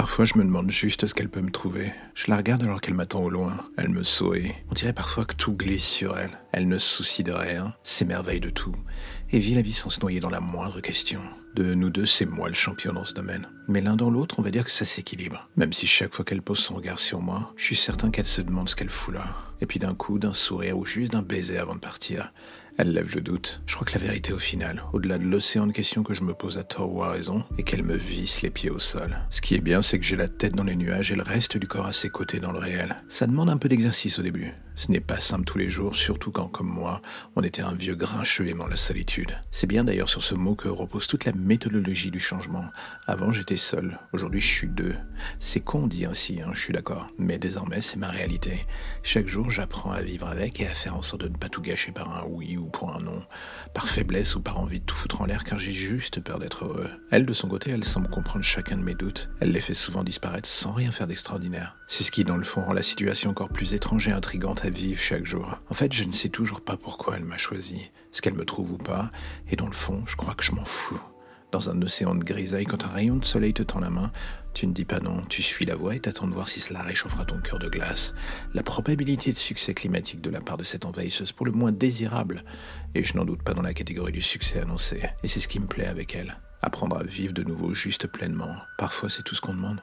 Parfois, je me demande juste ce qu'elle peut me trouver. Je la regarde alors qu'elle m'attend au loin. Elle me sourit. On dirait parfois que tout glisse sur elle. Elle ne se soucie de rien, s'émerveille de tout, et vit la vie sans se noyer dans la moindre question. De nous deux, c'est moi le champion dans ce domaine. Mais l'un dans l'autre, on va dire que ça s'équilibre. Même si chaque fois qu'elle pose son regard sur moi, je suis certain qu'elle se demande ce qu'elle fout là. Et puis d'un coup, d'un sourire ou juste d'un baiser avant de partir, elle lève le doute. Je crois que la vérité au final, au-delà de l'océan de questions que je me pose à tort ou à raison, est qu'elle me visse les pieds au sol. Ce qui est bien, c'est que j'ai la tête dans les nuages et le reste du corps à ses côtés dans le réel. Ça demande un peu d'exercice au début. Ce n'est pas simple tous les jours, surtout quand, comme moi, on était un vieux grincheux aimant la solitude. C'est bien d'ailleurs sur ce mot que repose toute la méthodologie du changement. Avant, j'étais seul. Aujourd'hui, je suis deux. C'est con dit ainsi, hein, je suis d'accord. Mais désormais, c'est ma réalité. Chaque jour, j'apprends à vivre avec et à faire en sorte de ne pas tout gâcher par un oui ou pour un non, par faiblesse ou par envie de tout foutre en l'air car j'ai juste peur d'être heureux. Elle, de son côté, elle semble comprendre chacun de mes doutes. Elle les fait souvent disparaître sans rien faire d'extraordinaire. C'est ce qui, dans le fond, rend la situation encore plus étrange et intrigante vivre chaque jour. En fait, je ne sais toujours pas pourquoi elle m'a choisi, ce qu'elle me trouve ou pas, et dans le fond, je crois que je m'en fous. Dans un océan de grisaille, quand un rayon de soleil te tend la main, tu ne dis pas non, tu suis la voie et t'attends de voir si cela réchauffera ton cœur de glace. La probabilité de succès climatique de la part de cette envahisseuse pour le moins désirable, et je n'en doute pas dans la catégorie du succès annoncé, et c'est ce qui me plaît avec elle. Apprendre à vivre de nouveau juste pleinement. Parfois c'est tout ce qu'on demande.